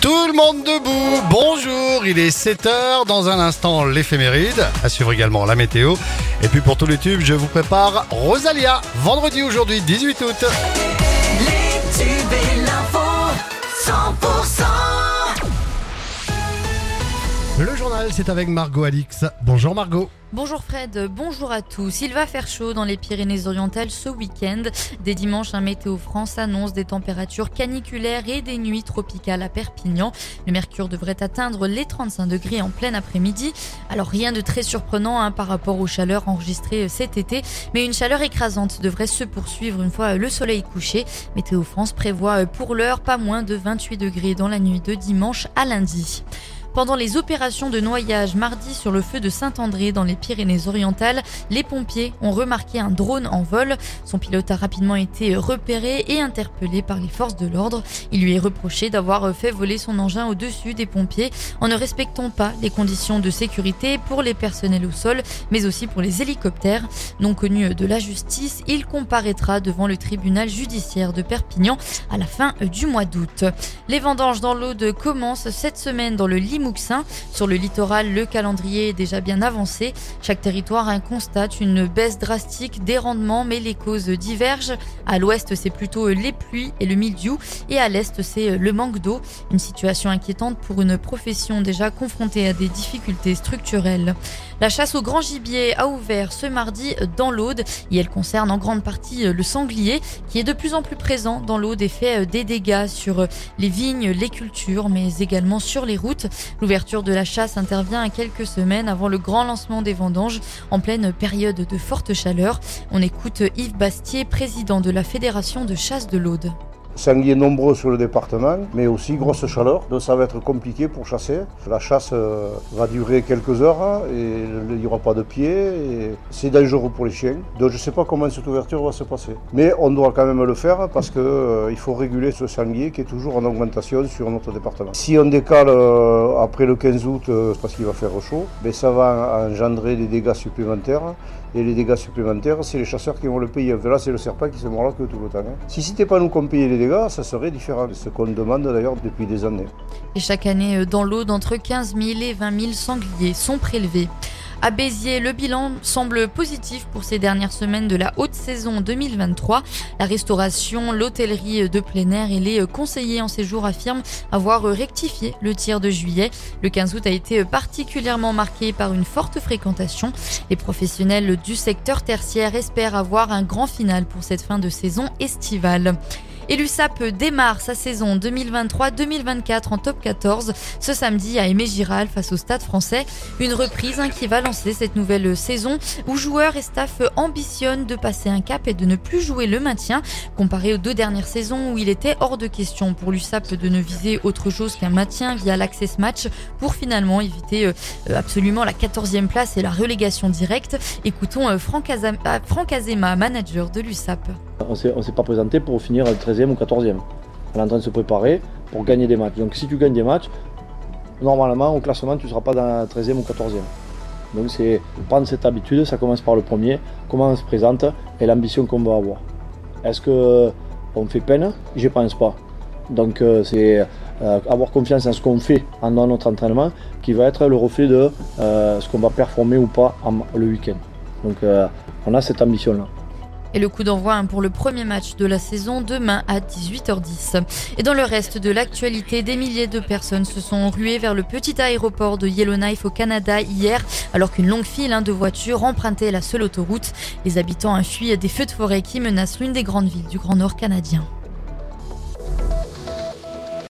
Tout le monde debout, bonjour, il est 7h, dans un instant l'éphéméride, à suivre également la météo. Et puis pour tous les tubes, je vous prépare Rosalia, vendredi aujourd'hui 18 août. Les tubes C'est avec Margot Alix. Bonjour Margot. Bonjour Fred, bonjour à tous. Il va faire chaud dans les Pyrénées-Orientales ce week-end. Dès dimanche, un Météo France annonce des températures caniculaires et des nuits tropicales à Perpignan. Le mercure devrait atteindre les 35 degrés en plein après-midi. Alors rien de très surprenant hein, par rapport aux chaleurs enregistrées cet été, mais une chaleur écrasante devrait se poursuivre une fois le soleil couché. Météo France prévoit pour l'heure pas moins de 28 degrés dans la nuit de dimanche à lundi. Pendant les opérations de noyage mardi sur le feu de Saint-André dans les Pyrénées-Orientales, les pompiers ont remarqué un drone en vol. Son pilote a rapidement été repéré et interpellé par les forces de l'ordre. Il lui est reproché d'avoir fait voler son engin au-dessus des pompiers en ne respectant pas les conditions de sécurité pour les personnels au sol, mais aussi pour les hélicoptères. Non connu de la justice, il comparaîtra devant le tribunal judiciaire de Perpignan à la fin du mois d'août. Les vendanges dans l'Aude commencent cette semaine dans le Limoux sur le littoral, le calendrier est déjà bien avancé. Chaque territoire constate une baisse drastique des rendements, mais les causes divergent. À l'ouest, c'est plutôt les pluies et le mildiou, et à l'est, c'est le manque d'eau. Une situation inquiétante pour une profession déjà confrontée à des difficultés structurelles. La chasse au grand gibier a ouvert ce mardi dans l'Aude et elle concerne en grande partie le sanglier qui est de plus en plus présent dans l'Aude et fait des dégâts sur les vignes, les cultures, mais également sur les routes. L'ouverture de la chasse intervient à quelques semaines avant le grand lancement des vendanges en pleine période de forte chaleur. On écoute Yves Bastier, président de la Fédération de chasse de l'Aude sangliers nombreux sur le département, mais aussi grosse chaleur. Donc ça va être compliqué pour chasser. La chasse euh, va durer quelques heures hein, et il n'y aura pas de pied. C'est dangereux pour les chiens. Donc je ne sais pas comment cette ouverture va se passer. Mais on doit quand même le faire parce qu'il euh, faut réguler ce sanglier qui est toujours en augmentation sur notre département. Si on décale euh, après le 15 août parce qu'il va faire chaud, ça va engendrer des dégâts supplémentaires. Et les dégâts supplémentaires, c'est les chasseurs qui vont le payer. Là, c'est le serpent qui se mord la queue tout le temps. Hein. Si c'était pas nous qu'on payait les dégâts, ça serait différent. Ce qu'on demande d'ailleurs depuis des années. Et chaque année, euh, dans l'eau, d'entre 15 000 et 20 000 sangliers sont prélevés. À Béziers, le bilan semble positif pour ces dernières semaines de la haute saison 2023. La restauration, l'hôtellerie de plein air et les conseillers en séjour affirment avoir rectifié le tir de juillet. Le 15 août a été particulièrement marqué par une forte fréquentation. Les professionnels du secteur tertiaire espèrent avoir un grand final pour cette fin de saison estivale. Et l'USAP démarre sa saison 2023-2024 en top 14 ce samedi à Aimé Giral face au Stade français. Une reprise hein, qui va lancer cette nouvelle saison où joueurs et staff ambitionnent de passer un cap et de ne plus jouer le maintien comparé aux deux dernières saisons où il était hors de question pour l'USAP de ne viser autre chose qu'un maintien via l'access match pour finalement éviter euh, absolument la 14e place et la relégation directe. Écoutons euh, Franck Azema, manager de l'USAP. On ne s'est pas présenté pour finir 13e ou 14e. On est en train de se préparer pour gagner des matchs. Donc si tu gagnes des matchs, normalement au classement tu ne seras pas dans la 13e ou 14e. Donc c'est prendre cette habitude, ça commence par le premier, comment on se présente et l'ambition qu'on va avoir. Est-ce qu'on fait peine? Je ne pense pas. Donc euh, c'est euh, avoir confiance en ce qu'on fait en notre entraînement qui va être le reflet de euh, ce qu'on va performer ou pas le week-end. Donc on a cette ambition-là. Et le coup d'envoi hein, pour le premier match de la saison demain à 18h10. Et dans le reste de l'actualité, des milliers de personnes se sont ruées vers le petit aéroport de Yellowknife au Canada hier, alors qu'une longue file hein, de voitures empruntait la seule autoroute. Les habitants fui des feux de forêt qui menacent l'une des grandes villes du Grand Nord canadien.